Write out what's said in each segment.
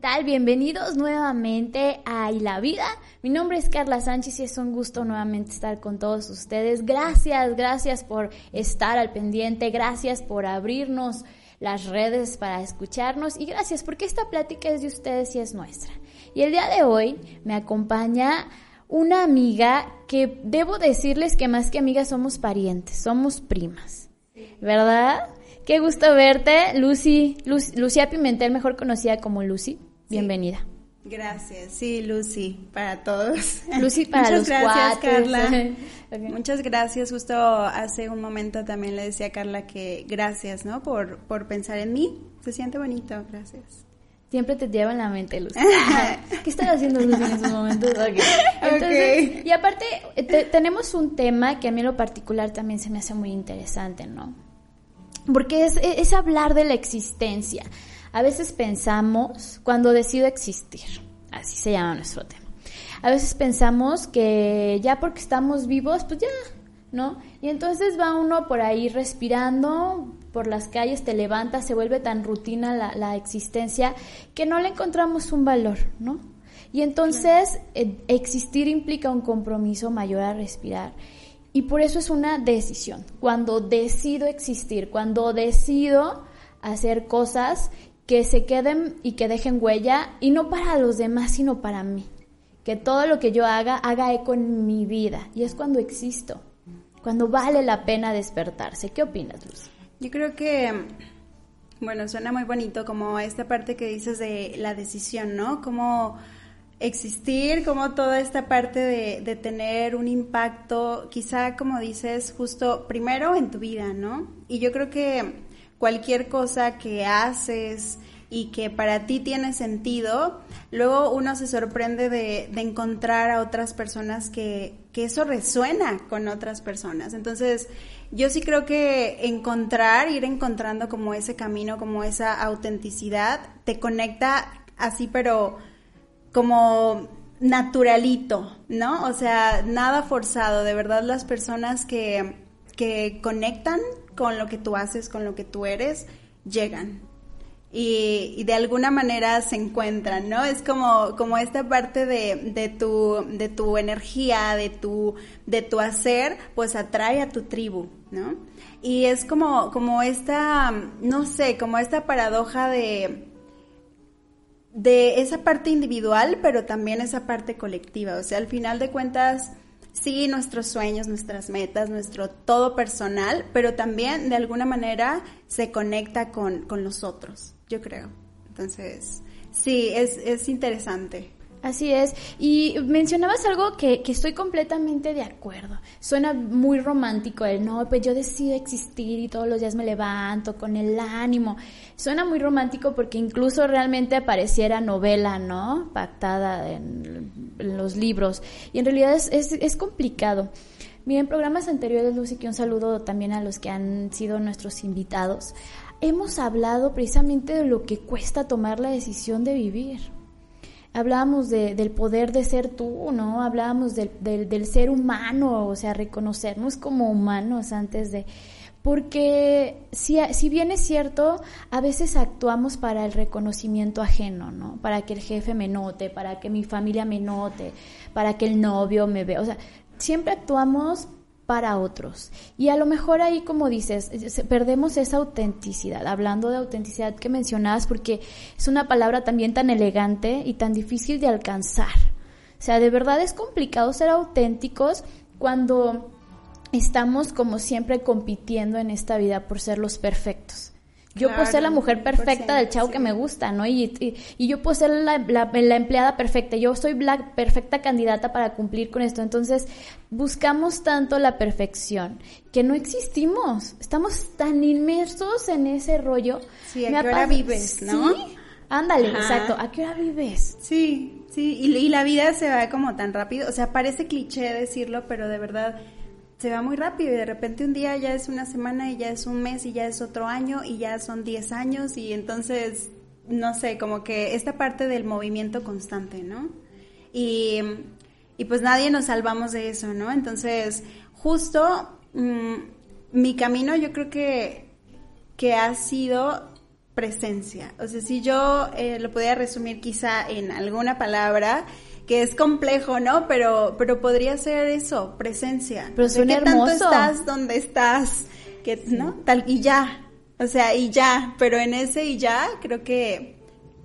Tal? Bienvenidos nuevamente a Y la Vida. Mi nombre es Carla Sánchez y es un gusto nuevamente estar con todos ustedes. Gracias, gracias por estar al pendiente, gracias por abrirnos las redes para escucharnos y gracias porque esta plática es de ustedes y es nuestra. Y el día de hoy me acompaña una amiga que debo decirles que más que amigas somos parientes, somos primas, ¿verdad? Qué gusto verte, Lucy, Lu- Lucía Pimentel, mejor conocida como Lucy. Bienvenida. Gracias, sí, Lucy, para todos. Lucy para Muchas los gracias, cuates. Carla. Muchas gracias. Justo hace un momento también le decía a Carla que gracias, ¿no? Por, por pensar en mí. Se siente bonito, gracias. Siempre te lleva en la mente, Lucy. ¿Qué estás haciendo, Lucy, en esos momentos? Ok. Entonces. Y aparte, eh, te- tenemos un tema que a mí en lo particular también se me hace muy interesante, ¿no? Porque es, es hablar de la existencia. A veces pensamos, cuando decido existir, así se llama nuestro tema. A veces pensamos que ya porque estamos vivos, pues ya, ¿no? Y entonces va uno por ahí respirando, por las calles, te levantas, se vuelve tan rutina la, la existencia que no le encontramos un valor, ¿no? Y entonces eh, existir implica un compromiso mayor a respirar. Y por eso es una decisión. Cuando decido existir, cuando decido hacer cosas que se queden y que dejen huella, y no para los demás, sino para mí. Que todo lo que yo haga haga eco en mi vida. Y es cuando existo, cuando vale la pena despertarse. ¿Qué opinas, Luz? Yo creo que, bueno, suena muy bonito como esta parte que dices de la decisión, ¿no? Como existir, como toda esta parte de, de tener un impacto, quizá como dices, justo primero en tu vida, ¿no? Y yo creo que cualquier cosa que haces y que para ti tiene sentido, luego uno se sorprende de, de encontrar a otras personas que, que eso resuena con otras personas. Entonces, yo sí creo que encontrar, ir encontrando como ese camino, como esa autenticidad, te conecta así, pero como naturalito, ¿no? O sea, nada forzado, de verdad las personas que, que conectan con lo que tú haces, con lo que tú eres, llegan. Y, y de alguna manera se encuentran, ¿no? Es como, como esta parte de, de, tu, de tu energía, de tu, de tu hacer, pues atrae a tu tribu, ¿no? Y es como, como esta, no sé, como esta paradoja de, de esa parte individual, pero también esa parte colectiva. O sea, al final de cuentas, sí, nuestros sueños, nuestras metas, nuestro todo personal, pero también de alguna manera se conecta con, con los otros, yo creo. Entonces, sí, es, es interesante. Así es. Y mencionabas algo que, que, estoy completamente de acuerdo. Suena muy romántico el no, pues yo decido existir y todos los días me levanto con el ánimo. Suena muy romántico porque incluso realmente pareciera novela, ¿no? Pactada en, los libros. Y en realidad es, es, es complicado. Miren, en programas anteriores, Lucy, que un saludo también a los que han sido nuestros invitados. Hemos hablado precisamente de lo que cuesta tomar la decisión de vivir hablábamos de, del poder de ser tú, ¿no? Hablábamos del, del, del, ser humano, o sea, reconocernos como humanos antes de... Porque si, si bien es cierto, a veces actuamos para el reconocimiento ajeno, ¿no? Para que el jefe me note, para que mi familia me note, para que el novio me vea. O sea, siempre actuamos para otros. Y a lo mejor ahí, como dices, perdemos esa autenticidad. Hablando de autenticidad que mencionabas, porque es una palabra también tan elegante y tan difícil de alcanzar. O sea, de verdad es complicado ser auténticos cuando estamos como siempre compitiendo en esta vida por ser los perfectos. Yo puedo ser la mujer perfecta del 100%, chavo que me gusta, ¿no? Y, y, y yo puedo ser la, la- la empleada perfecta. Yo soy la perfecta candidata para cumplir con esto. Entonces, buscamos tanto la perfección que no existimos. Estamos tan inmersos en ese rollo. Sí, ¿a Me qué hora vives, no? Sí, ándale, Ajá. exacto. ¿A qué hora vives? Sí, sí, y, y la vida se va como tan rápido, o sea, parece cliché decirlo, pero de verdad se va muy rápido y de repente un día ya es una semana y ya es un mes y ya es otro año y ya son 10 años y entonces, no sé, como que esta parte del movimiento constante, ¿no? Y, y pues nadie nos salvamos de eso, ¿no? Entonces, justo mm, mi camino yo creo que, que ha sido presencia. O sea, si yo eh, lo pudiera resumir quizá en alguna palabra, que es complejo, ¿no? Pero, pero podría ser eso, presencia. Pero suena ¿qué tanto hermoso. estás donde estás? Que, ¿No? Tal, y ya. O sea, y ya. Pero en ese y ya creo que,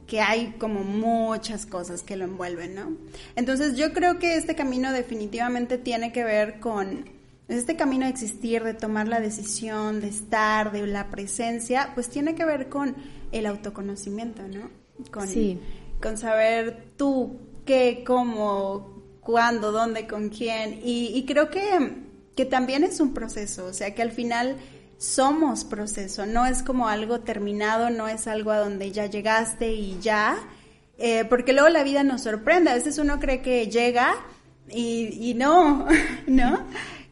que hay como muchas cosas que lo envuelven, ¿no? Entonces yo creo que este camino definitivamente tiene que ver con este camino de existir, de tomar la decisión, de estar, de la presencia, pues tiene que ver con el autoconocimiento, ¿no? Con, Sí. con saber tú qué, cómo, cuándo, dónde, con quién. Y, y creo que, que también es un proceso, o sea, que al final somos proceso, no es como algo terminado, no es algo a donde ya llegaste y ya, eh, porque luego la vida nos sorprende, a veces uno cree que llega y, y no, ¿no?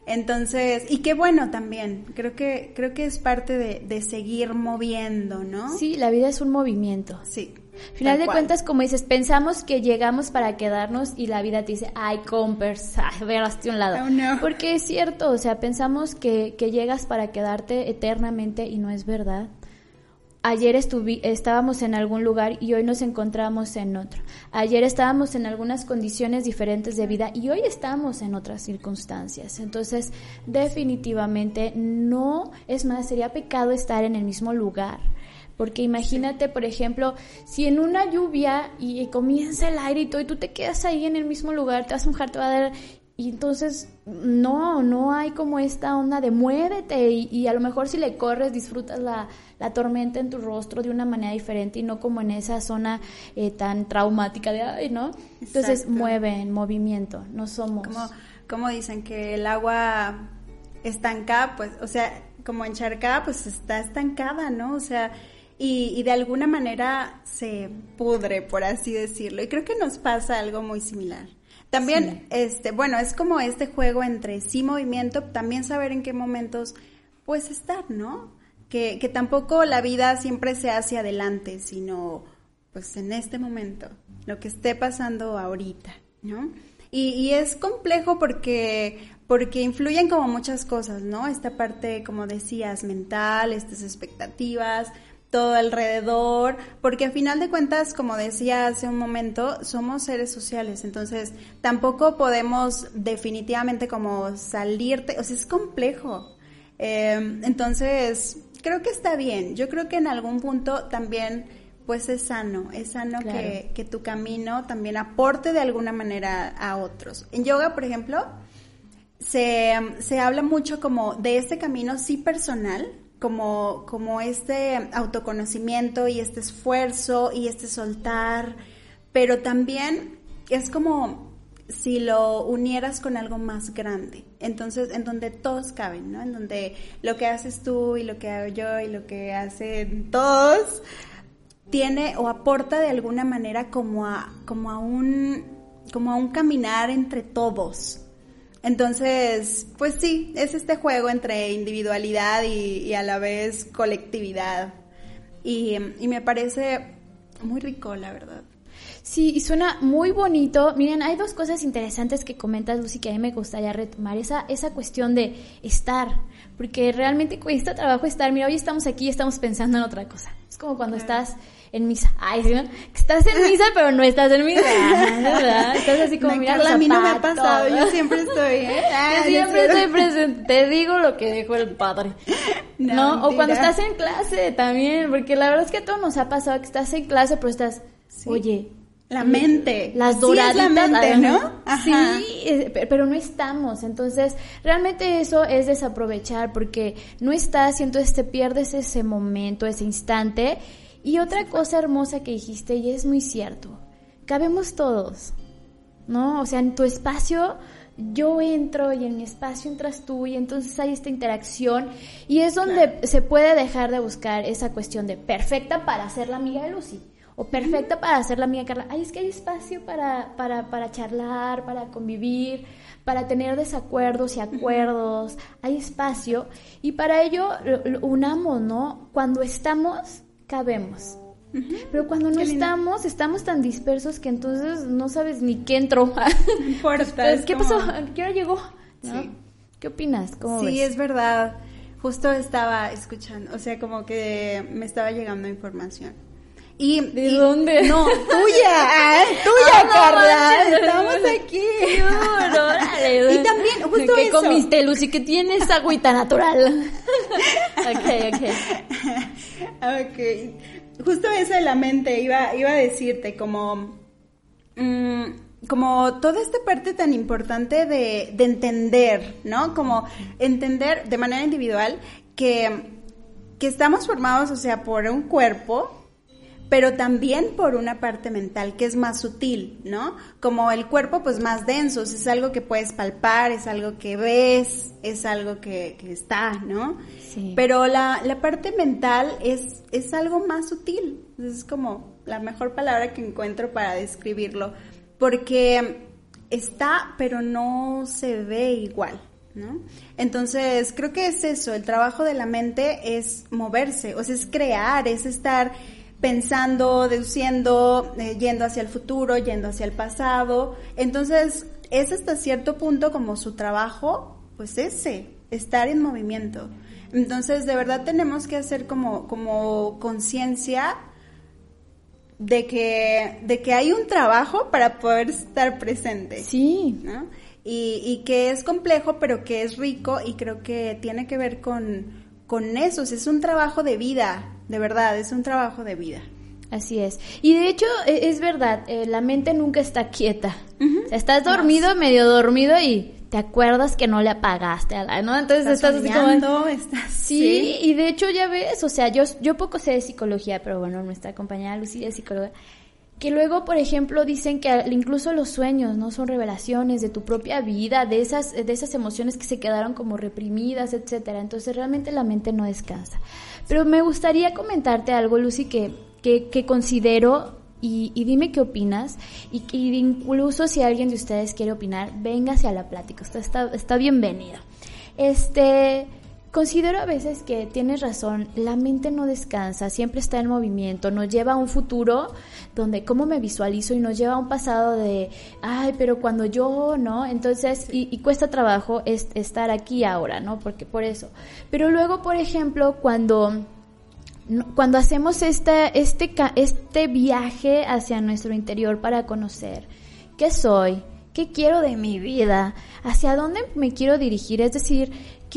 Entonces, y qué bueno también, creo que, creo que es parte de, de seguir moviendo, ¿no? Sí, la vida es un movimiento. Sí. Final de cual. cuentas, como dices, pensamos que llegamos para quedarnos y la vida te dice, ay, compers, ay, veraste un lado. Oh, no. Porque es cierto, o sea, pensamos que, que llegas para quedarte eternamente y no es verdad. Ayer estuvi- estábamos en algún lugar y hoy nos encontramos en otro. Ayer estábamos en algunas condiciones diferentes de vida y hoy estamos en otras circunstancias. Entonces, definitivamente no, es más, sería pecado estar en el mismo lugar. Porque imagínate, por ejemplo, si en una lluvia y comienza el aire y todo, y tú te quedas ahí en el mismo lugar, te vas a mojar, te va a dar... Y entonces, no, no hay como esta onda de muévete y, y a lo mejor si le corres disfrutas la, la tormenta en tu rostro de una manera diferente y no como en esa zona eh, tan traumática de, ay, ¿no? Entonces, Exacto. mueve en movimiento, no somos... Como, como dicen que el agua estancada, pues, o sea, como encharcada, pues está estancada, ¿no? O sea, y, y de alguna manera se pudre, por así decirlo. Y creo que nos pasa algo muy similar. También, este, bueno, es como este juego entre sí movimiento, también saber en qué momentos, pues, estar, ¿no? Que, que tampoco la vida siempre se hace adelante, sino, pues, en este momento, lo que esté pasando ahorita, ¿no? Y, y es complejo porque, porque influyen como muchas cosas, ¿no? Esta parte, como decías, mental, estas expectativas, todo alrededor, porque a final de cuentas, como decía hace un momento, somos seres sociales, entonces tampoco podemos definitivamente como salirte, o sea, es complejo. Eh, entonces, creo que está bien, yo creo que en algún punto también pues es sano, es sano Claro. que, que tu camino también aporte de alguna manera a otros. En yoga, por ejemplo, se, se habla mucho como de este camino sí personal, como, como este autoconocimiento y este esfuerzo y este soltar, pero también es como si lo unieras con algo más grande. Entonces, en donde todos caben, ¿no? En donde lo que haces tú y lo que hago yo y lo que hacen todos tiene o aporta de alguna manera como a, como a un, como a un caminar entre todos. Entonces, pues sí, es este juego entre individualidad y, y a la vez colectividad. Y, y me parece muy rico, la verdad. Sí, y suena muy bonito. Miren, hay dos cosas interesantes que comentas, Lucy, que a mí me gustaría retomar. Esa, esa cuestión de estar, porque realmente cuesta trabajo estar. Mira, hoy estamos aquí y estamos pensando en otra cosa. Es como cuando estás en misa. Ay, ¿sí, Estás en misa, pero no estás en misa. ¿verdad? Estás así como, mira a mí no me ha pasado, yo siempre estoy, ¿eh? Ah, Yo siempre estoy presente. Te digo lo que dijo el padre. No, No, o cuando estás en clase también, porque la verdad es que a todos nos ha pasado que estás en clase, pero estás, Sí. oye, La mente. Las Sí, es doraditas. la mente. ¿no? Ajá. Sí, pe- pero no estamos. Entonces, realmente eso es desaprovechar porque no estás y entonces te pierdes ese momento, ese instante. Y otra cosa hermosa que dijiste, y es muy cierto, cabemos todos, ¿no? O sea, en tu espacio yo entro y en mi espacio entras tú y entonces hay esta interacción y es donde se puede dejar de buscar esa cuestión de perfecta para ser la amiga de Lucy o perfecta para ser la amiga de Carla. Ay, es que hay espacio para, para, para charlar, para convivir, para tener desacuerdos y acuerdos, hay espacio y para ello lo- lo unamos, ¿no? Cuando estamos, cabemos. Pero cuando no Qué lindo. estamos, estamos tan dispersos que entonces no sabes ni qué entró. No importa. Es ¿Qué como- pasó? ¿Qué hora llegó? ¿No? Sí. ¿Qué opinas? ¿Cómo Sí, ves? es verdad. Justo estaba escuchando, o sea, como que me estaba llegando información. Y, ¿De y- dónde? No, tuya, ah, tuya, Ah, no Carla. manches, Estamos aquí. Qué duro. Y también, justo ¿Qué eso. comiste, Lucy? Que tienes agüita natural. ok, ok. Ok. Justo eso de la mente iba, iba a decirte, como, mm, como toda esta parte tan importante de, de entender, ¿no? Como entender de manera individual que, que estamos formados, o sea, por un cuerpo, pero también por una parte mental que es más sutil, ¿no? Como el cuerpo, pues más denso, o sea, es algo que puedes palpar, es algo que ves, es algo que, que está, ¿no? Sí. Pero la, la parte mental es, es algo más sutil, es como la mejor palabra que encuentro para describirlo, porque está, pero no se ve igual. ¿No? Entonces, creo que es eso, el trabajo de la mente es moverse, o sea, es crear, es estar pensando, deduciendo, eh, yendo hacia el futuro, yendo hacia el pasado. Entonces, es hasta cierto punto como su trabajo, pues ese, estar en movimiento. Entonces, de verdad tenemos que hacer como, como conciencia de que, de que hay un trabajo para poder estar presente. Sí. ¿no? Y, y que es complejo, pero que es rico y creo que tiene que ver con, con eso. O sea, es un trabajo de vida, de verdad, es un trabajo de vida. Así es. Y de hecho, e- es verdad, eh, la mente nunca está quieta. Estás dormido, medio dormido y te acuerdas que no le apagaste a la, ¿no? Entonces estás, así como... soñando, estás- Sí, y de hecho ya ves, o sea, yo, yo poco sé de psicología, pero bueno, nuestra compañera Lucía es psicóloga, que luego, por ejemplo, dicen que incluso los sueños, ¿no? Son revelaciones de tu propia vida, de esas, de esas emociones que se quedaron como reprimidas, etcétera. Entonces realmente la mente no descansa. Pero me gustaría comentarte algo, Lucy, que, que, que considero y, y dime qué opinas. Y, que incluso si alguien de ustedes quiere opinar, véngase a la plática. Está, está bienvenido. Este, considero a veces que tienes razón, la mente no descansa, siempre está en movimiento, nos lleva a un futuro donde cómo me visualizo y nos lleva a un pasado de, ay, pero cuando yo, ¿no? Entonces, y, cuesta trabajo es, estar aquí ahora, ¿no? Porque por eso. Pero luego, por ejemplo, cuando cuando hacemos este, este, este viaje hacia nuestro interior para conocer qué soy, qué quiero de mi vida, hacia dónde me quiero dirigir, es decir,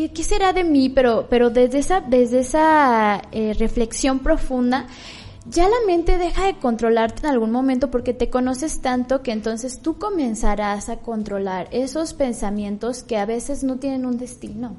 qué, será de mí, pero, pero desde esa, desde esa eh, reflexión profunda, ya la mente deja de controlarte en algún momento porque te conoces tanto que entonces tú comenzarás a controlar esos pensamientos que a veces no tienen un destino.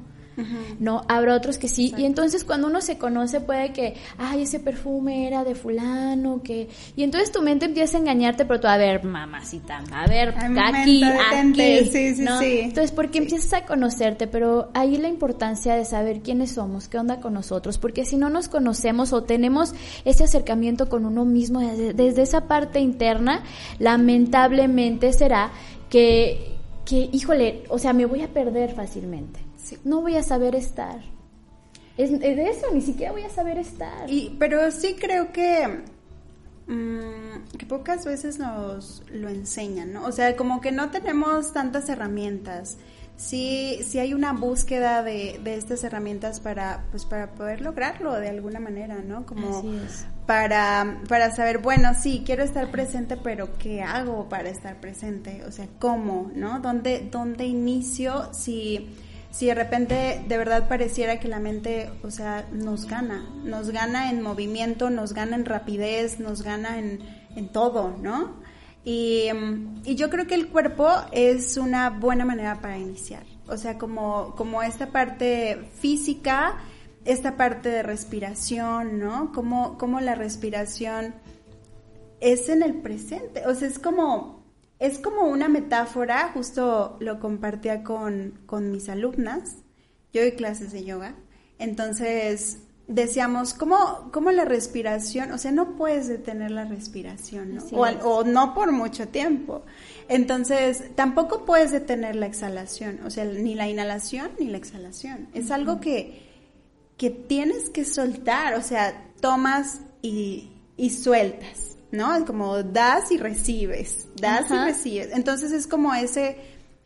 No, habrá otros que sí. Y entonces cuando uno se conoce puede que, ay, ese perfume era de fulano, que... Y entonces tu mente empieza a engañarte, pero tú, a ver, mamacita, a ver, aquí, aquí. Sí, sí, ¿no? sí. Entonces, porque empiezas a conocerte, pero ahí la importancia de saber quiénes somos, qué onda con nosotros, porque si no nos conocemos o tenemos ese acercamiento con uno mismo desde, desde esa parte interna, lamentablemente será que, que, híjole, o sea, me voy a perder fácilmente. Sí. No voy a saber estar. Es, es de eso, ni siquiera voy a saber estar. Y, pero sí creo que, mm, que pocas veces nos lo enseñan, ¿no? O sea, como que no tenemos tantas herramientas. Sí, sí hay una búsqueda de, de estas herramientas para, pues, para poder lograrlo de alguna manera, ¿no? Como Así es. para, para saber, bueno, sí, quiero estar presente, pero ¿qué hago para estar presente? O sea, ¿cómo? ¿No? ¿Dónde, dónde inicio si, si de repente de verdad pareciera que la mente, o sea, nos gana? Nos gana en movimiento, nos gana en rapidez, nos gana en, en todo, ¿no? Y, y yo creo que el cuerpo es una buena manera para iniciar. O sea, como, como esta parte física, esta parte de respiración, ¿no? Como, como la respiración es en el presente. O sea, es como, es como una metáfora, justo lo compartía con, con mis alumnas. Yo doy clases de yoga. Entonces, decíamos, ¿cómo, ¿cómo, la respiración? O sea, no puedes detener la respiración, ¿no? O, o, no por mucho tiempo. Entonces, tampoco puedes detener la exhalación, o sea, ni la inhalación ni la exhalación. Es algo que, que tienes que soltar, o sea, tomas y, y sueltas, ¿no? Como das y recibes, das y recibes. Entonces es como ese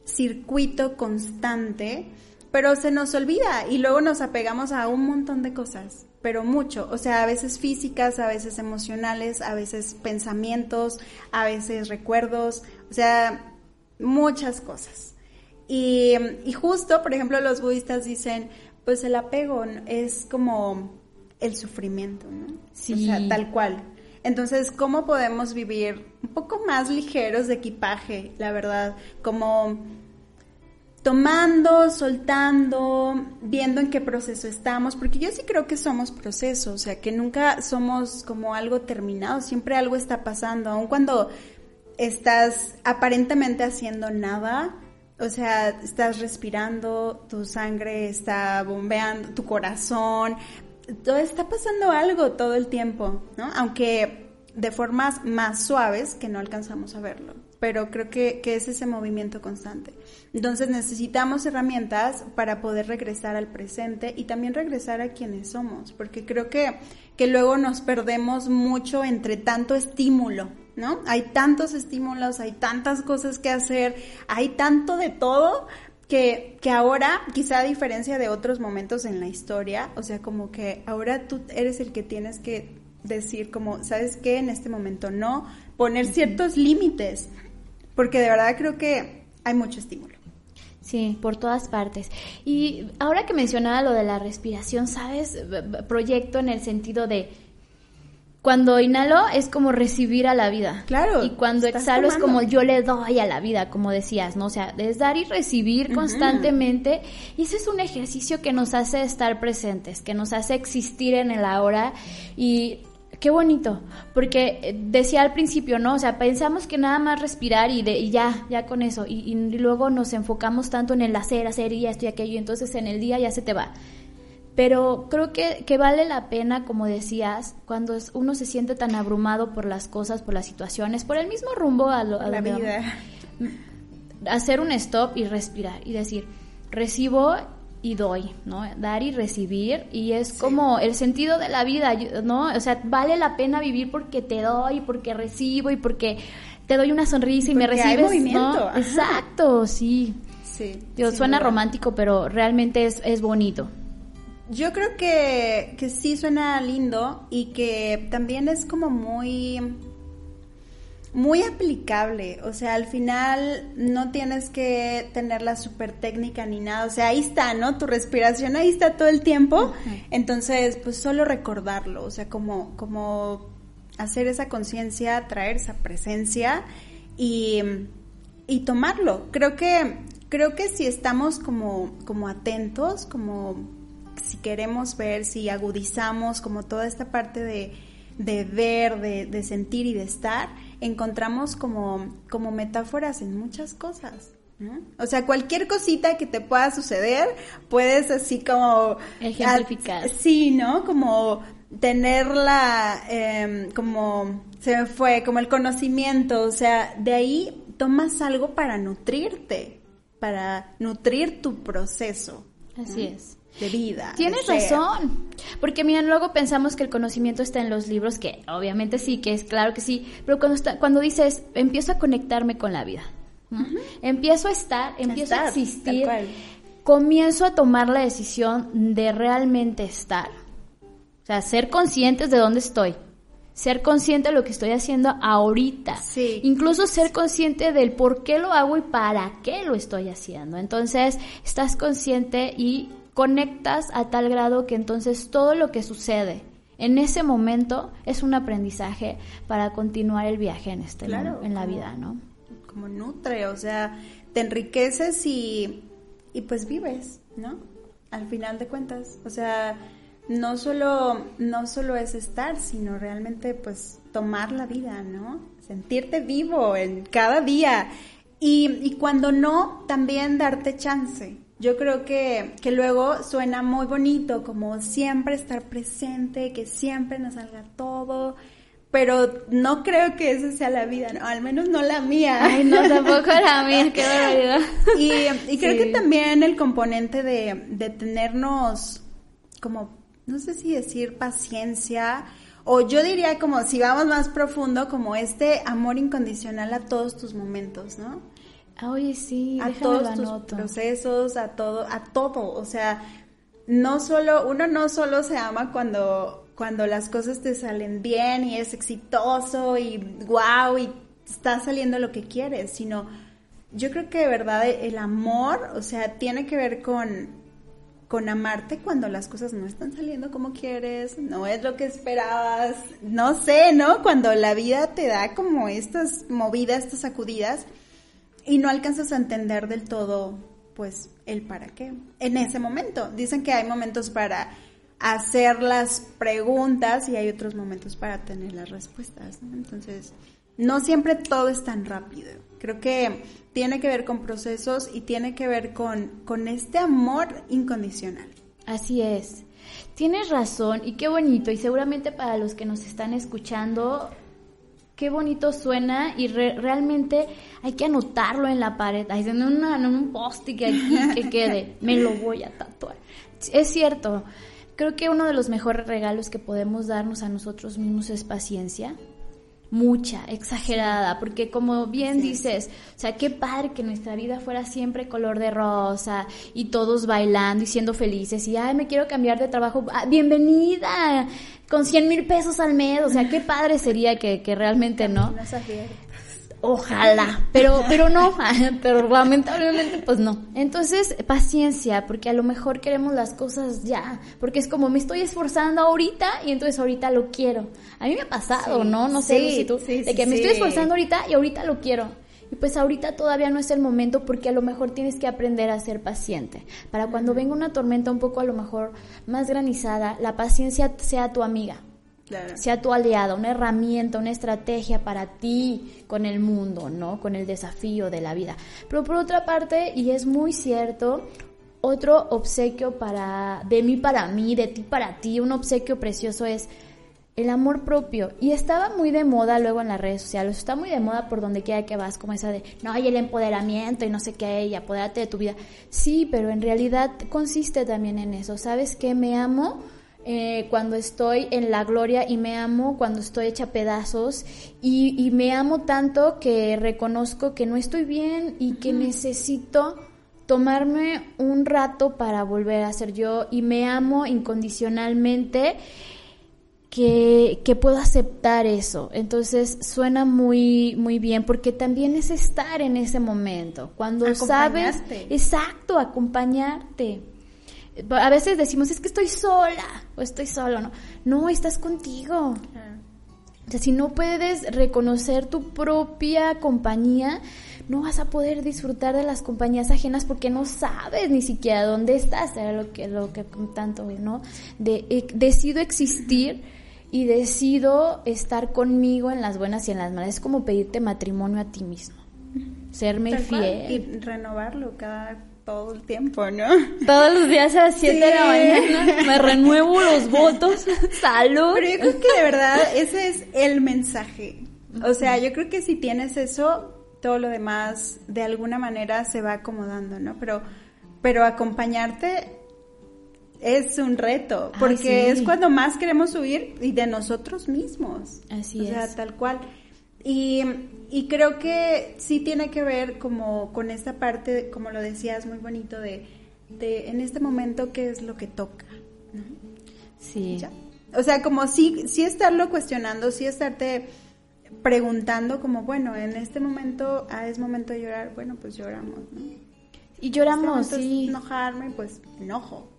circuito constante pero se nos olvida y luego nos apegamos a un montón de cosas, pero mucho, o sea, a veces físicas, a veces emocionales, a veces pensamientos, a veces recuerdos, o sea, muchas cosas. Y, y justo, por ejemplo, los budistas dicen, pues el apego es como el sufrimiento, ¿no? Sí. O sea, tal cual. Entonces, ¿cómo podemos vivir un poco más ligeros de equipaje, la verdad? Como tomando, soltando, viendo en qué proceso estamos, porque yo sí creo que somos procesos, o sea, que nunca somos como algo terminado, siempre algo está pasando, aun cuando estás aparentemente haciendo nada, o sea, estás respirando, tu sangre está bombeando, tu corazón, está pasando algo todo el tiempo, ¿no? Aunque de formas más suaves que no alcanzamos a verlo pero creo que, es ese movimiento constante. Entonces necesitamos herramientas para poder regresar al presente y también regresar a quienes somos, porque creo que, que luego nos perdemos mucho entre tanto estímulo, ¿no? Hay tantos estímulos, hay tantas cosas que hacer, hay tanto de todo que, que, ahora, quizá a diferencia de otros momentos en la historia, o sea, como que ahora tú eres el que tienes que decir como, ¿sabes qué? En este momento no, poner ciertos límites porque de verdad creo que hay mucho estímulo. Sí, por todas partes. Y ahora que mencionaba lo de la respiración, ¿sabes? Proyecto en el sentido de cuando inhalo es como recibir a la vida. Claro. Y cuando exhalo es como yo le doy a la vida, como decías, ¿no? O sea, es dar y recibir constantemente. Y ese es un ejercicio que nos hace estar presentes, que nos hace existir en el ahora. Y qué bonito, porque eh, decía al principio, ¿no? O sea, pensamos que nada más respirar y, de, y ya, ya con eso, y, luego nos enfocamos tanto en el hacer, hacer y esto y aquello, y entonces en el día ya se te va. Pero creo que, que vale la pena, como decías, cuando uno se siente tan abrumado por las cosas, por las situaciones, por el mismo rumbo a, lo, a la vida. hacer un stop y respirar y decir, recibo y doy, ¿no? Dar y recibir y es como el sentido de la vida, ¿no? O sea, vale la pena vivir porque te doy, porque recibo y porque te doy una sonrisa y me recibes, movimiento. Exacto, sí. Sí. suena romántico, pero realmente es, es bonito. Yo creo que, que sí suena lindo y que también es como muy muy aplicable, o sea, al final no tienes que tener la super técnica ni nada, o sea, ahí está, ¿no? Tu respiración ahí está todo el tiempo, entonces, pues solo recordarlo, o sea, como, como hacer esa conciencia, traer esa presencia y, y tomarlo. Creo que, creo que si estamos como, como atentos, como si queremos ver, si agudizamos como toda esta parte de, de ver, de, de sentir y de estar, encontramos como, como metáforas en muchas cosas. O sea, cualquier cosita que te pueda suceder, puedes así como... Ejemplificar. sí, ¿no? Como tenerla, em, como se me fue, como el conocimiento, o sea, de ahí tomas algo para nutrirte, para nutrir tu proceso. Así es de vida. Tienes razón, porque mira, luego pensamos que el conocimiento está en los libros, que obviamente sí, que es claro que sí, pero cuando, está, cuando dices, empiezo a conectarme con la vida, empiezo a estar, empiezo a, existir, comienzo a tomar la decisión de realmente estar, o sea, ser conscientes de dónde estoy. Ser consciente de lo que estoy haciendo ahorita. Sí. Incluso ser consciente del por qué lo hago y para qué lo estoy haciendo. Entonces, estás consciente y conectas a tal grado que entonces todo lo que sucede En ese momento es un aprendizaje para continuar el viaje en este Claro, en la como- vida, ¿no? como nutre, o sea, te enriqueces y, y pues vives, ¿no? Al final de cuentas, o sea, no solo, no solo es estar, sino realmente pues tomar la vida, ¿no? Sentirte vivo en cada día. Y, y cuando no, también darte chance. Yo creo que, que luego suena muy bonito, como siempre estar presente, que siempre nos salga todo, pero no creo que esa sea la vida, ¿no? al menos no la mía. Ay, no, tampoco la mía, qué barbaridad. Y, y creo Sí. que también el componente de, de tenernos como, no sé si decir paciencia, o yo diría como si vamos más profundo, como este amor incondicional a todos tus momentos, ¿no? Ah, Oye, sí, a todos tus anoto. procesos, a todo, a todo, o sea, no solo, uno no solo se ama cuando, cuando las cosas te salen bien y es exitoso y wow y está saliendo lo que quieres, sino yo creo que de verdad el amor, o sea, tiene que ver con, con amarte cuando las cosas no están saliendo como quieres, no es lo que esperabas, no sé, ¿no? Cuando la vida te da como estas movidas, estas sacudidas y no alcanzas a entender del todo, pues, el para qué. En ese momento, dicen que hay momentos para hacer las preguntas y hay otros momentos para tener las respuestas. Entonces, no siempre todo es tan rápido. Creo que tiene que ver con procesos y tiene que ver con, con este amor incondicional. Así es. Tienes razón y qué bonito. Y seguramente para los que nos están escuchando, qué bonito suena y re- realmente hay que anotarlo en la pared, ahí en, una- en un post que aquí que quede. Me lo voy a tatuar. Es cierto. Creo que uno de los mejores regalos que podemos darnos a nosotros mismos es paciencia. Mucha, exagerada, porque como bien dices, o sea, qué padre que nuestra vida fuera siempre color de rosa y todos bailando y siendo felices y, ay, me quiero cambiar de trabajo, ah, bienvenida, con 100 mil pesos al mes, o sea, qué padre sería que, que realmente no. Ojalá, pero, pero no, pero lamentablemente pues no. Entonces, paciencia, porque a lo mejor queremos las cosas ya, porque es como me estoy esforzando ahorita y entonces ahorita lo quiero. A mí me ha pasado, Sí, ¿no? No sé, sí, Lucy, tú, sí, de que me estoy esforzando ahorita y ahorita lo quiero. Y pues ahorita todavía no es el momento porque a lo mejor tienes que aprender a ser paciente. Para cuando venga una tormenta un poco a lo mejor más granizada, la paciencia sea tu amiga Claro. sea tu aliada, una herramienta, una estrategia para ti con el mundo, ¿no? Con el desafío de la vida. Pero por otra parte, y es muy cierto, otro obsequio para, de mí para mí, de ti para ti, un obsequio precioso es el amor propio. Y estaba muy de moda luego en las redes sociales, está muy de moda por donde quiera que vas, como esa de, no, hay el empoderamiento y no sé qué, y apodérate de tu vida. Sí, pero en realidad consiste también en eso. ¿Sabes qué? Me amo eh, cuando estoy en la gloria y me amo cuando estoy hecha pedazos y, y me amo tanto que reconozco que no estoy bien y que necesito tomarme un rato para volver a ser yo y me amo incondicionalmente que, que puedo aceptar eso. Entonces suena muy, muy bien porque también es estar en ese momento. Cuando sabes, exacto, acompañarte. A veces decimos, es que estoy sola o estoy solo, ¿no? No, estás contigo. O sea, si no puedes reconocer tu propia compañía, no vas a poder disfrutar de las compañías ajenas porque no sabes ni siquiera dónde estás. Era lo que, lo que tanto, ¿no? De, eh, decido existir y decido estar conmigo en las buenas y en las malas. Es como pedirte matrimonio a ti mismo. Serme Tal cual, fiel. Y renovarlo cada todo el tiempo, ¿no? Todos los días a las 7 de la mañana me renuevo los votos. Salud. Pero yo creo que de verdad ese es el mensaje. O sea, yo creo que si tienes eso, todo lo demás de alguna manera se va acomodando, ¿no? Pero, pero acompañarte es un reto, Ay, porque sí. es cuando más queremos huir y de nosotros mismos. Así o sea, es. tal cual. Y, y creo que sí tiene que ver como con esta parte, como lo decías muy bonito, de, de en este momento qué es lo que toca. ¿no? Sí. Ya. O sea, como sí, sí estarlo cuestionando, sí estarte preguntando como, bueno, en este momento, ah, es momento de llorar, bueno, pues lloramos, ¿no? Y Este lloramos, momento es sí. enojarme, pues enojo.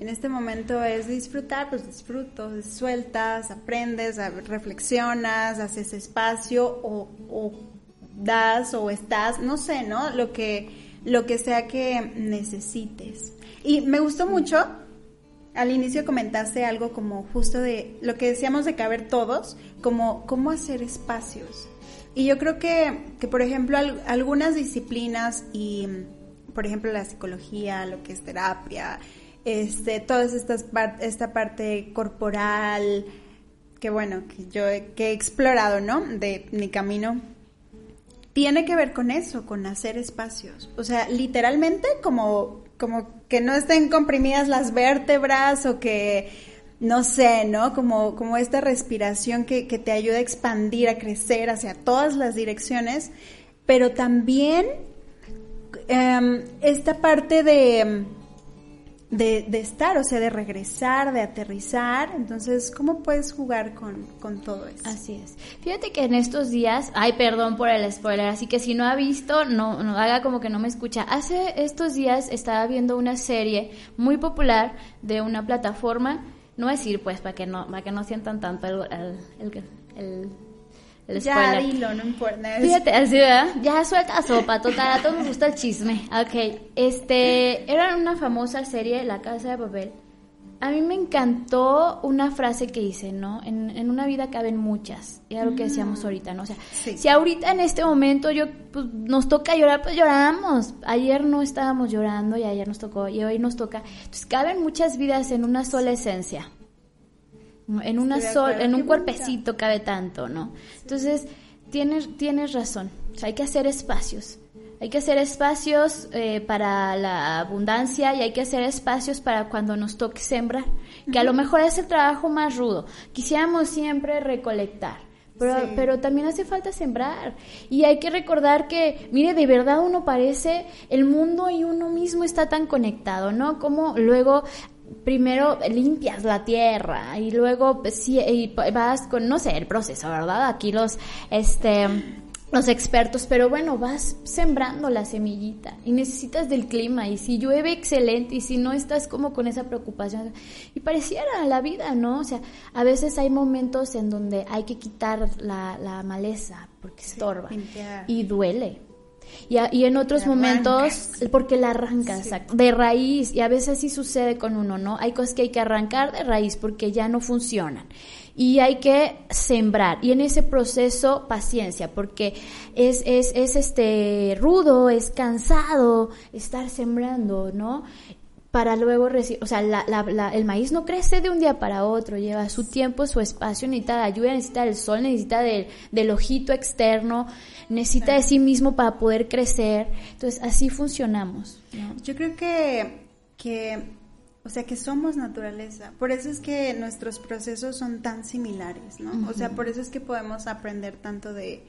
En este momento es disfrutar, pues disfruto, sueltas, aprendes, reflexionas, haces espacio o, das o estás, no sé, ¿no? Lo que, lo que sea que necesites. Y me gustó mucho, al inicio comentaste algo como justo de lo que decíamos de caber todos, como cómo hacer espacios. Y yo creo que, que por ejemplo, al- algunas disciplinas y, por ejemplo, la psicología, lo que es terapia, este, todas estas par- esta parte corporal, que bueno, que yo he- que he explorado, ¿no? De mi camino, tiene que ver con eso, con hacer espacios. O sea, literalmente como, como que no estén comprimidas las vértebras o que, no sé, ¿no? Como, como esta respiración que, que te ayuda a expandir, a crecer hacia todas las direcciones, pero también em, esta parte de, de, de estar, o sea, de regresar, de aterrizar. Entonces, ¿cómo puedes jugar con, con todo eso? Así es. Fíjate que en estos días, ay, perdón por el spoiler, así que si no ha visto, no, no haga como que no me escucha. Hace estos días estaba viendo una serie muy popular de una plataforma, no decir pues para que no, para que no sientan tanto el, el, el, el- el ya, dilo, no importa. Fíjate, así, ¿verdad? Ya suelta sopa, total, a todos nos gusta el chisme. Ok, este, era una famosa serie, La Casa de Papel. A mí me encantó una frase que hice, ¿no? En, en una vida caben muchas, y era lo que decíamos ahorita, ¿no? O sea, Sí. si ahorita en este momento yo, pues, nos toca llorar, pues lloramos. Ayer no estábamos llorando y ayer nos tocó, y hoy nos toca. Entonces, caben muchas vidas en una sola esencia. En una sol, en un cuerpecito cabe tanto, ¿no? Entonces, tienes, tienes razón. O sea, hay que hacer espacios. Hay que hacer espacios eh, para la abundancia y hay que hacer espacios para cuando nos toque sembrar. Que a lo mejor es el trabajo más rudo. Quisiéramos siempre recolectar. Pero, Sí. pero también hace falta sembrar. Y hay que recordar que, mire, de verdad uno parece, el mundo y uno mismo está tan conectado, ¿no? Como luego primero limpias la tierra y luego pues, sí, y vas con, no sé, el proceso, ¿verdad? Aquí los, este, los expertos, pero bueno, vas sembrando la semillita y necesitas del clima y si llueve, excelente, y si no estás como con esa preocupación. Y pareciera la vida, ¿no? O sea, a veces hay momentos en donde hay que quitar la, la maleza porque estorba y duele. Y, a- y en otros momentos, porque la arrancas, exacto, de raíz, y a veces sí sucede con uno, ¿no? Hay cosas que hay que arrancar de raíz porque ya no funcionan. Y hay que sembrar, y en ese proceso paciencia, porque es, es, es este rudo, es cansado estar sembrando, ¿no? Para luego recibir, o sea, la- la- la- el maíz no crece de un día para otro, lleva su tiempo, su espacio, necesita de ayuda, necesita del sol, necesita del, del ojito externo, necesita de sí mismo para poder crecer. Entonces, así funcionamos. ¿no? Yo creo que, que, o sea, que somos naturaleza. Por eso es que nuestros procesos son tan similares, ¿no? O sea, por eso es que podemos aprender tanto de...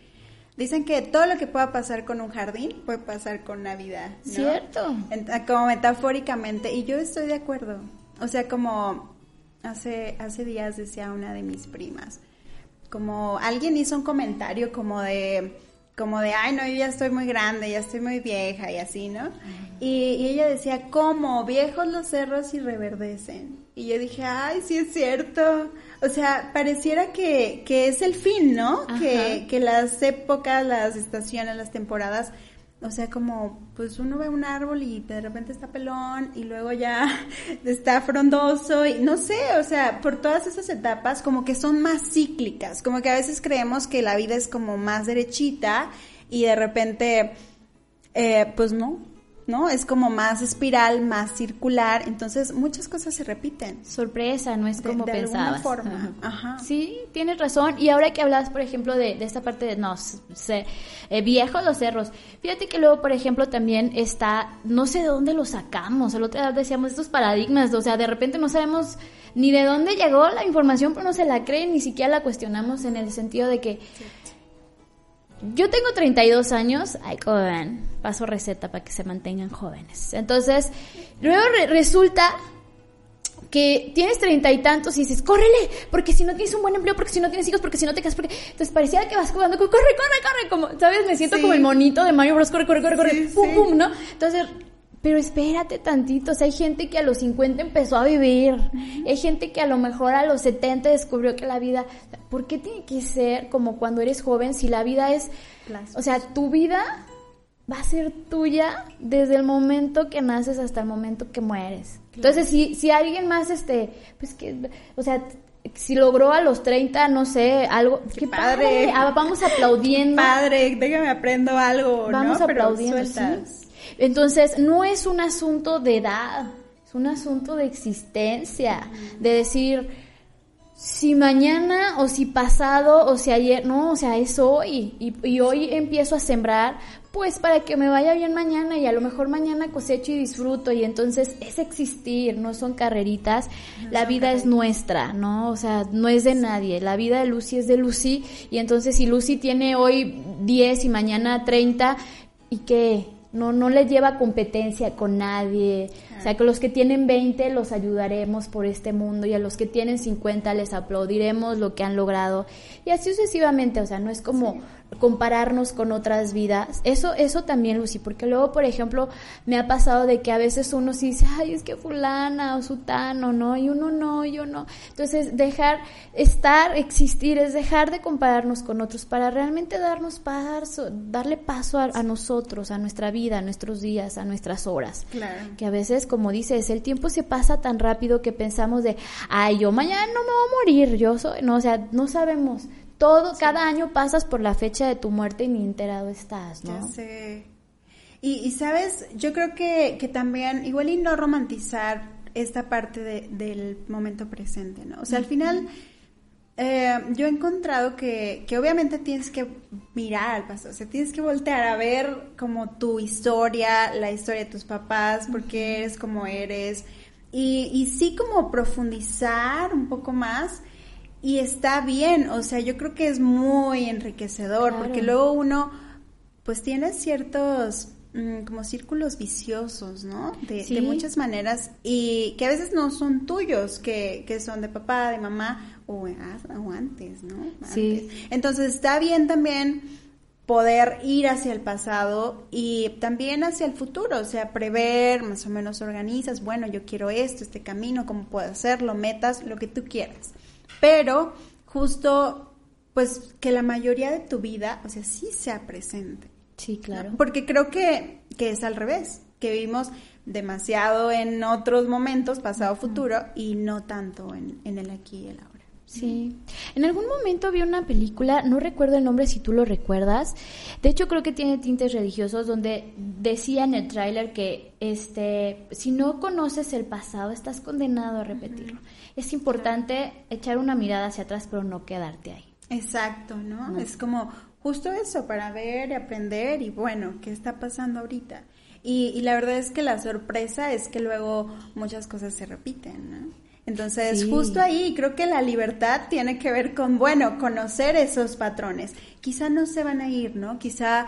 Dicen que todo lo que pueda pasar con un jardín puede pasar con una vida, ¿no? ¿Cierto? En- como metafóricamente, y yo estoy de acuerdo. O sea, como hace, hace días decía una de mis primas, como alguien hizo un comentario como de, como de, ay, no, yo ya estoy muy grande, ya estoy muy vieja y así, ¿no? Y, y ella decía, ¿cómo? Viejos los cerros y reverdecen. Y yo dije, ay, sí es cierto. O sea, pareciera que, que es el fin, ¿no? Que, que las épocas, las estaciones, las temporadas, o sea, como, pues uno ve un árbol y de repente está pelón y luego ya está frondoso y no sé, o sea, por todas esas etapas como que son más cíclicas, como que a veces creemos que la vida es como más derechita y de repente, eh, pues no, ¿no? Es como más espiral, más circular, entonces muchas cosas se repiten. Sorpresa, no es De- como de alguna pensabas. forma, ajá. Sí, tienes razón. Y ahora que hablas, por ejemplo, de, de esta parte de, no, sé, eh, viejos los cerros. Fíjate que luego, por ejemplo, también está, no sé de dónde lo sacamos. El otro día decíamos estos paradigmas, o sea, de repente no sabemos ni de dónde llegó la información, pero no se la creen, ni siquiera la cuestionamos en el sentido de que yo tengo 32 años, ay, como ven, paso receta para que se mantengan jóvenes. Entonces, luego re- resulta que tienes treinta y tantos y dices, córrele, porque si no tienes un buen empleo, porque si no tienes hijos, porque si no te casas, porque... Entonces parecía que vas jugando, corre, corre, corre, como, ¿sabes? Me siento Sí. como el monito de Mario Bros, corre, corre, corre, corre, Sí, pum, sí. pum, ¿no? Entonces, Pero espérate tantito, o sea, hay gente que a los 50 empezó a vivir, hay gente que a lo mejor a los 70 descubrió que la vida, ¿por qué tiene que ser como cuando eres joven si la vida es, o sea, tu vida va a ser tuya desde el momento que naces hasta el momento que mueres. Entonces, si, si alguien más, este, pues que, o sea, si logró a los 30, no sé, algo, qué, padre, padre. Ah, vamos aplaudiendo. Padre, déjame aprendo algo, Vamos ¿no? Pero aplaudiendo, sueltas. sí. Entonces, no es un asunto de edad, es un asunto de existencia, de decir, si mañana o si pasado o si ayer, no, o sea, es hoy. Y, y hoy empiezo a sembrar, pues para que me vaya bien mañana y a lo mejor mañana cosecho y disfruto. Y entonces es existir, no son carreritas. la vida es nuestra, ¿no? O sea, no es de nadie. La vida de Lucy es de Lucy. Y entonces si Lucy tiene hoy 10 y mañana 30, ¿y qué? No, no le lleva competencia con nadie. O sea, que los que tienen 20 los ayudaremos por este mundo y a los que tienen 50 les aplaudiremos lo que han logrado. Y así sucesivamente, o sea, no es como compararnos con otras vidas. Eso, eso también, Lucy, porque luego, por ejemplo, me ha pasado de que a veces uno sí dice, ay, es que fulana o sutano, ¿no? Y uno no, yo no. Entonces, dejar, estar, existir, es dejar de compararnos con otros para realmente darnos paso, darle paso a, a nosotros, a nuestra vida, a nuestros días, a nuestras horas. Claro. Que a veces, como dices, el tiempo se pasa tan rápido que pensamos de, ay, yo mañana no me voy a morir, yo soy, no, o sea, no sabemos. Todo, cada año pasas por la fecha de tu muerte y ni enterado estás, Ya ¿no? sé. Y, y, sabes, yo creo que, que también, igual y no romantizar esta parte de- del momento presente, ¿no? O sea, al final, eh, yo he encontrado que, que obviamente tienes que mirar al pasado, o sea, tienes que voltear a ver como tu historia, la historia de tus papás, por qué eres como eres, y, y sí como profundizar un poco más. Y está bien, o sea, yo creo que es muy enriquecedor, Claro. porque luego uno pues tiene ciertos mm, como círculos viciosos, ¿no? De, Sí. de muchas maneras y que a veces no son tuyos, que, que son de papá, de mamá o, o antes, ¿no? Sí. Antes. Entonces está bien también poder ir hacia el pasado y también hacia el futuro, o sea, prever, más o menos organizas, bueno, yo quiero esto, este camino, cómo puedo hacerlo, metas, lo que tú quieras. Pero justo, pues que la mayoría de tu vida, o sea, sí sea presente. Sí, ¿no? claro. Porque creo que, que es al revés, que vivimos demasiado en otros momentos, pasado, futuro, y no tanto en, en el aquí y el ahora. Sí. En algún momento vi una película, no recuerdo el nombre si tú lo recuerdas. De hecho, creo que tiene tintes religiosos donde decía en el tráiler que este, si no conoces el pasado, estás condenado a repetirlo. Es importante echar una mirada hacia atrás, pero no quedarte ahí. Exacto, ¿no? Es como justo eso, para ver y aprender y bueno, ¿qué está pasando ahorita? Y, y la verdad es que la sorpresa es que luego muchas cosas se repiten, ¿no? Entonces, Sí. justo ahí creo que la libertad tiene que ver con, bueno, conocer esos patrones. Quizá no se van a ir, ¿no? Quizá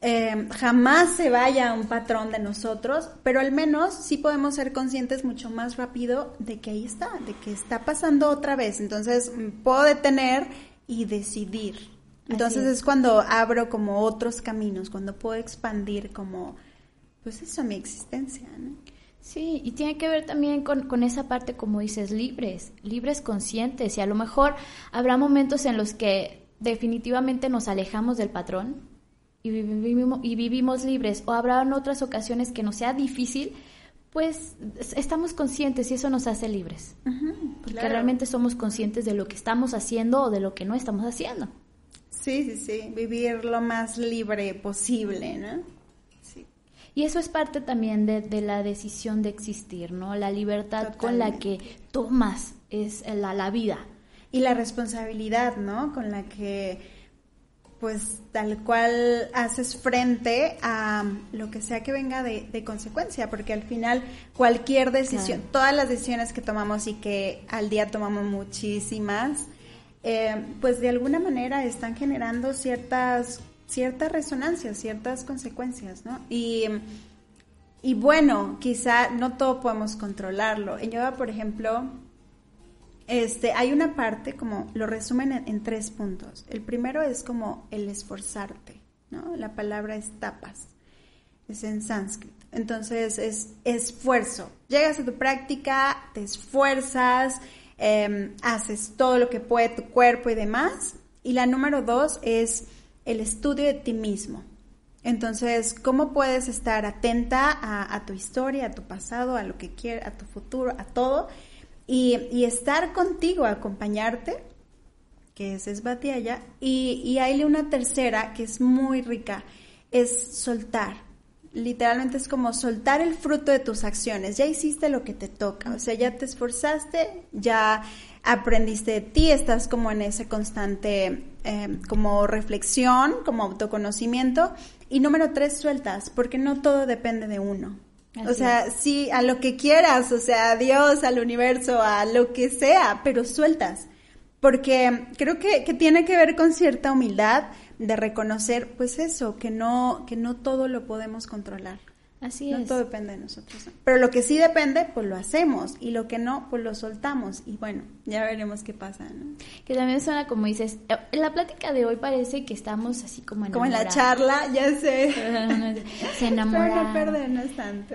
eh, jamás se vaya un patrón de nosotros, pero al menos sí podemos ser conscientes mucho más rápido de que ahí está, de que está pasando otra vez. Entonces, puedo detener y decidir. Entonces es. es cuando abro como otros caminos, cuando puedo expandir como, pues eso, mi existencia, ¿no? Sí, y tiene que ver también con, con esa parte, como dices, libres, libres conscientes. Y a lo mejor habrá momentos en los que definitivamente nos alejamos del patrón y vivimos, y vivimos libres. O habrá en otras ocasiones que nos sea difícil, pues es- estamos conscientes y eso nos hace libres. Porque claro. realmente somos conscientes de lo que estamos haciendo o de lo que no estamos haciendo. Sí, sí, sí, vivir lo más libre posible, ¿no? Y eso es parte también de, de la decisión de existir, ¿no? La libertad con la que tomas es la, la vida. Y la responsabilidad, ¿no? Con la que, pues, tal cual haces frente a lo que sea que venga de, de consecuencia, porque al final cualquier decisión, Claro. todas las decisiones que tomamos y que al día tomamos muchísimas, eh, pues de alguna manera están generando ciertas, ciertas resonancias, ciertas consecuencias, ¿no? Y, y bueno, quizá no todo podemos controlarlo. En yoga, por ejemplo, este, hay una parte, como lo resumen en, tres puntos. El primero es como el esforzarte, ¿no? La palabra es tapas, es en sánscrito. Entonces es esfuerzo. Llegas a tu práctica, te esfuerzas, em, haces todo lo que puede tu cuerpo y demás. Y la número dos es el estudio de ti mismo. Entonces, ¿cómo puedes estar atenta a, tu historia, a tu pasado, a lo que quieres, a tu futuro, a todo? Y, estar contigo, acompañarte, que es Esbatiaya. Y, y hay una tercera que es muy rica, es soltar literalmente es como soltar el fruto de tus acciones. Ya hiciste lo que te toca, o sea, ya te esforzaste, ya aprendiste de ti, estás como en ese constante em, como reflexión, como autoconocimiento. Y número tres, sueltas, porque no todo depende de uno. o sea, sí, a lo que quieras, o sea, a Dios, al universo, a lo que sea, pero sueltas. Porque creo que, que tiene que ver con cierta humildad, de reconocer, pues eso, que no, que no todo lo podemos controlar. Así no es. todo depende de nosotros. Pero lo que sí depende, pues lo hacemos. Y lo que no, pues lo soltamos. Y bueno, ya veremos qué pasa, ¿no? Que también suena como dices, eh, en la plática de hoy parece que estamos así como Como en la charla, ya sé. Se enamoran. Pero no perdernos tanto.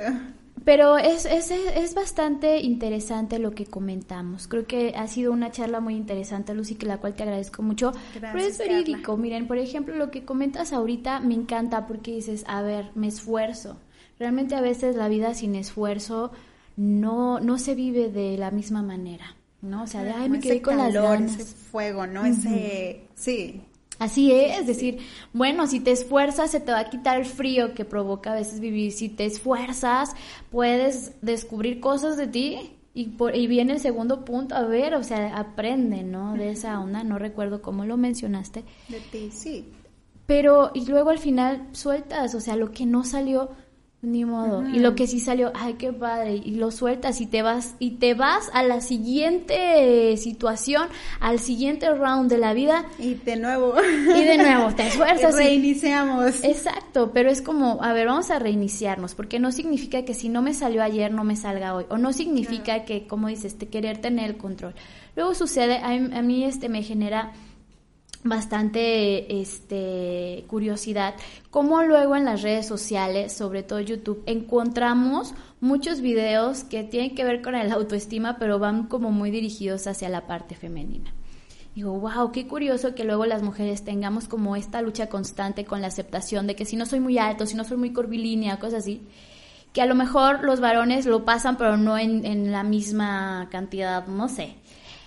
Pero es, es, es bastante interesante lo que comentamos. Creo que ha sido una charla muy interesante, Lucy, que la cual te agradezco mucho. Pero es verídico. Miren, por ejemplo, lo que comentas ahorita me encanta porque dices, a ver, me esfuerzo. Realmente a veces la vida sin esfuerzo no, no se vive de la misma manera, ¿no? O sea, de, ay, me quedé con la lona. Ese fuego, ¿no? Ese, sí, Así es, es decir, bueno, si te esfuerzas se te va a quitar el frío que provoca a veces vivir. Si te esfuerzas, puedes descubrir cosas de ti. Y, por, y viene el segundo punto, a ver, o sea, aprende, ¿no? De esa onda, no recuerdo cómo lo mencionaste. De ti, sí. Pero, y luego al final sueltas, o sea, lo que no salió, ni modo. Y lo que sí salió, ay, qué padre, y lo sueltas y te vas y te vas a la siguiente situación, al siguiente round de la vida y de nuevo y de nuevo te esfuerzas y reiniciamos. Exacto, pero es como, a ver, vamos a reiniciarnos, porque no significa que si no me salió ayer no me salga hoy o no significa que como dices, te querer tener el control. Luego sucede a, a mí este me genera bastante este curiosidad cómo luego en las redes sociales, sobre todo YouTube, encontramos muchos videos que tienen que ver con el autoestima, pero van como muy dirigidos hacia la parte femenina. Digo, wow, qué curioso que luego las mujeres tengamos como esta lucha constante con la aceptación de que si no soy muy alto, si no soy muy curvilínea, cosas así, que a lo mejor los varones lo pasan, pero no en, en la misma cantidad, no sé.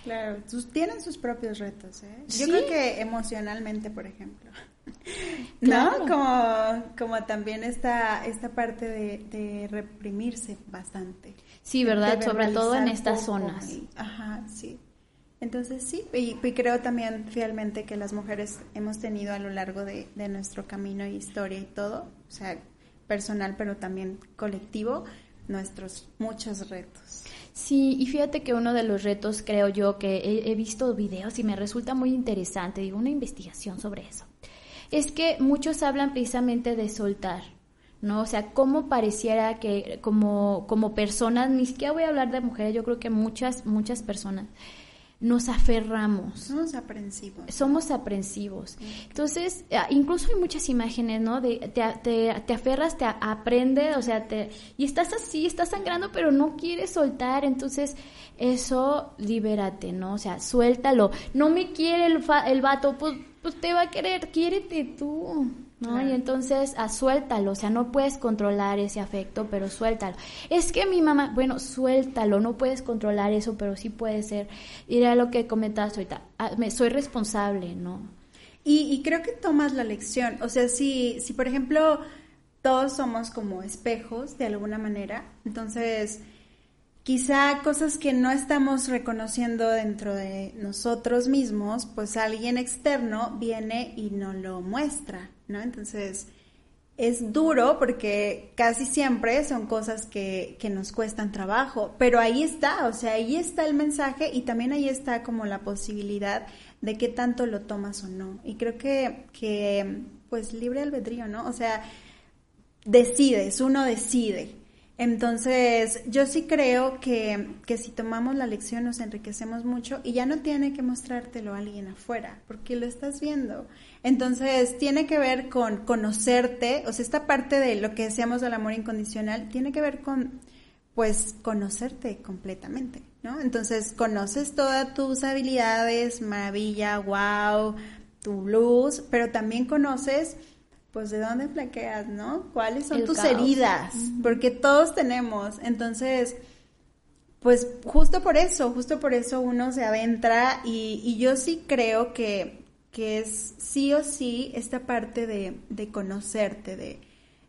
Claro, tienen sus propios retos, ¿eh? Yo creo que emocionalmente, por ejemplo. ¿No? Como, como también esta, esta parte de, reprimirse bastante. Sí, ¿verdad? Sobre todo en estas zonas. ajá, sí. Entonces sí, y, creo también fielmente que las mujeres hemos tenido a lo largo de, de nuestro camino y historia y todo, o sea, personal pero también colectivo, nuestros muchos retos. Sí, y fíjate que uno de los retos creo yo que he, visto videos y me resulta muy interesante, digo, una investigación sobre eso, es que muchos hablan precisamente de soltar, ¿no? O sea, cómo pareciera que como, como personas, ni siquiera voy a hablar de mujeres, yo creo que muchas, muchas personas nos aferramos. Somos aprensivos. Somos aprensivos. Entonces, ah, incluso hay muchas imágenes, ¿no? De, te, te, te aferras, te aprende, o sea, te, y estás así, estás sangrando, pero no quieres soltar. Entonces, eso, libérate, ¿no? O sea, suéltalo. No me quiere el, el vato, pues, pues te va a querer, quiérete tú. ¿No? Y entonces, ah, suéltalo, o sea, no puedes controlar ese afecto, pero suéltalo. Es que mi mamá, bueno, suéltalo, no puedes controlar eso, pero sí puede ser. Y era lo que comentabas ahorita, ah, me, soy responsable, ¿no? Y, y, creo que tomas la lección, o sea, si, si por ejemplo todos somos como espejos de alguna manera, entonces quizá cosas que no estamos reconociendo dentro de nosotros mismos, pues alguien externo viene y nos lo muestra, ¿no? Entonces, es duro porque casi siempre son cosas que, que, nos cuestan trabajo, pero ahí está, o sea, ahí está el mensaje y también ahí está como la posibilidad de qué tanto lo tomas o no. Y creo que, que pues libre albedrío, ¿no? O sea, decides, uno decide Entonces, yo sí creo que, que si tomamos la lección nos enriquecemos mucho y ya no tiene que mostrártelo a alguien afuera, porque lo estás viendo. Entonces, tiene que ver con conocerte, o sea, esta parte de lo que decíamos del amor incondicional, tiene que ver con, pues, conocerte completamente, ¿no? Entonces, conoces todas tus habilidades, maravilla, wow, tu luz, pero también conoces pues de dónde flaqueas, ¿no? ¿Cuáles son El tus caos. heridas? Porque todos tenemos. Entonces, pues justo por eso, justo por eso uno se adentra y, y yo sí creo que, que es sí o sí esta parte de, de conocerte, de,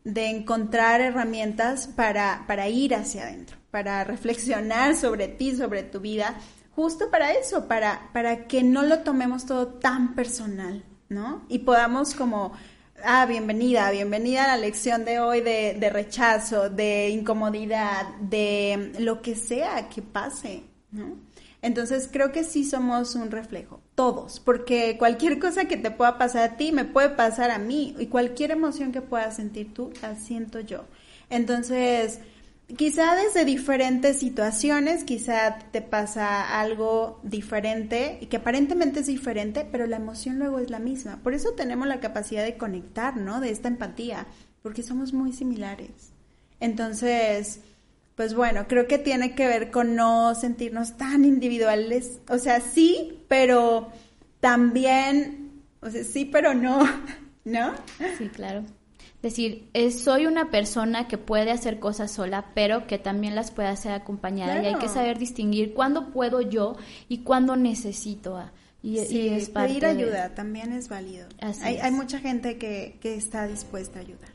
de encontrar herramientas para, para ir hacia adentro, para reflexionar sobre ti, sobre tu vida, justo para eso, para, para que no lo tomemos todo tan personal, ¿no? Y podamos como Ah, bienvenida, bienvenida a la lección de hoy de, de rechazo, de incomodidad, de lo que sea que pase, ¿no? Entonces creo que sí somos un reflejo, todos, porque cualquier cosa que te pueda pasar a ti me puede pasar a mí y cualquier emoción que puedas sentir tú la siento yo. Entonces, quizá desde diferentes situaciones, quizá te pasa algo diferente y que aparentemente es diferente, pero la emoción luego es la misma. Por eso tenemos la capacidad de conectar, ¿no? De esta empatía, porque somos muy similares. Entonces, pues bueno, creo que tiene que ver con no sentirnos tan individuales. O sea, sí, pero también, o sea, sí, pero no, ¿no? Sí, claro. Decir, es, soy una persona que puede hacer cosas sola, pero que también las puede hacer acompañada. Y hay que saber distinguir cuándo puedo yo y cuándo necesito. a- y, y Sí, es parte pedir de- ayuda también es válido. Así hay, es. hay mucha gente que, que está dispuesta a ayudar.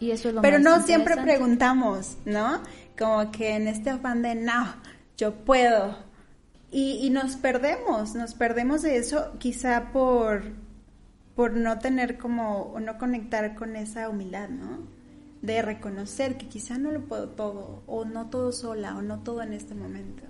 Y eso es lo Pero más no siempre preguntamos, ¿no? Como que en este afán de, no, yo puedo. Y, y nos perdemos, nos perdemos de eso quizá por, por no tener como, o no conectar con esa humildad, ¿no? De reconocer que quizá no lo puedo todo, o no todo sola, o no todo en este momento.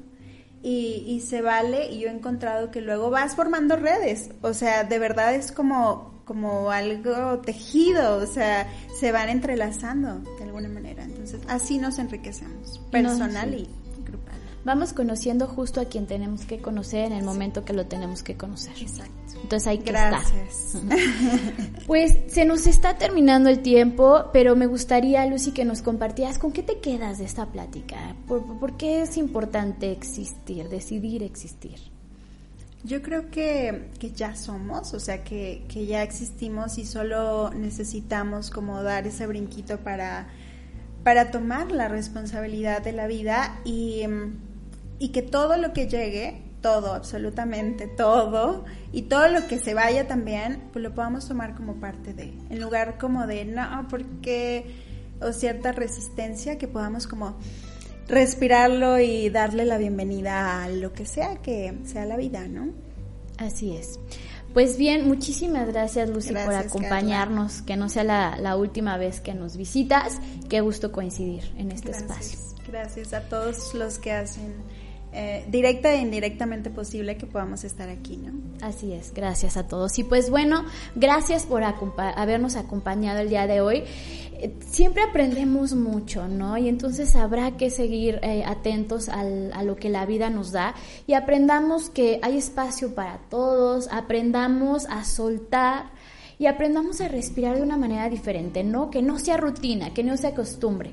Y, y se vale, y yo he encontrado que luego vas formando redes, o sea, de verdad es como, como algo tejido, o sea, se van entrelazando de alguna manera. Entonces, así nos enriquecemos, personal sí. y grupal. Vamos conociendo justo a quien tenemos que conocer en el momento que lo tenemos que conocer. Exacto. Entonces hay que estar. Gracias. Pues se nos está terminando el tiempo, pero me gustaría, Lucy, que nos compartieras con qué te quedas de esta plática. ¿Por, por qué es importante existir, decidir existir? Yo creo que, que ya somos, o sea, que, que ya existimos y solo necesitamos como dar ese brinquito para, para tomar la responsabilidad de la vida y, y que todo lo que llegue, todo, absolutamente todo, y todo lo que se vaya también, pues lo podamos tomar como parte de, en lugar como de, no, porque, o cierta resistencia, que podamos como respirarlo y darle la bienvenida a lo que sea que sea la vida, ¿no? Así es. Pues bien, muchísimas gracias Lucy por acompañarnos, que no sea la, la última vez que nos visitas. Qué gusto coincidir en este espacio. Gracias a todos los que hacen eh, directa e indirectamente posible que podamos estar aquí, ¿no? Así es, gracias a todos. Y pues bueno, gracias por habernos acompañado el día de hoy. Eh, Siempre aprendemos mucho, ¿no? Y entonces habrá que seguir eh, atentos al- a lo que la vida nos da y aprendamos que hay espacio para todos, aprendamos a soltar y aprendamos a respirar de una manera diferente, ¿no? Que no sea rutina, que no sea costumbre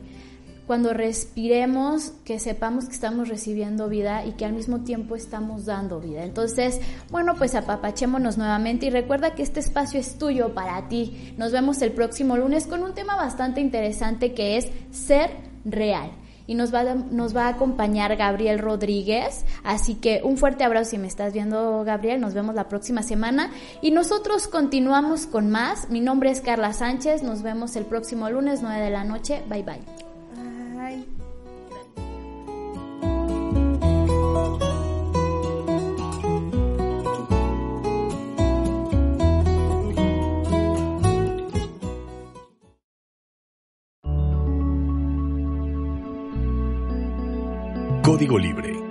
cuando respiremos, que sepamos que estamos recibiendo vida y que al mismo tiempo estamos dando vida. Entonces, bueno, pues apapachémonos nuevamente y recuerda que este espacio es tuyo para ti. Nos vemos el próximo lunes con un tema bastante interesante que es ser real. Y nos va, a, nos va a acompañar Gabriel Rodríguez. Así que un fuerte abrazo si me estás viendo, Gabriel. Nos vemos la próxima semana. Y nosotros continuamos con más. Mi nombre es Carla Sánchez. Nos vemos el próximo lunes, 9 de la noche. Bye bye. Código Libre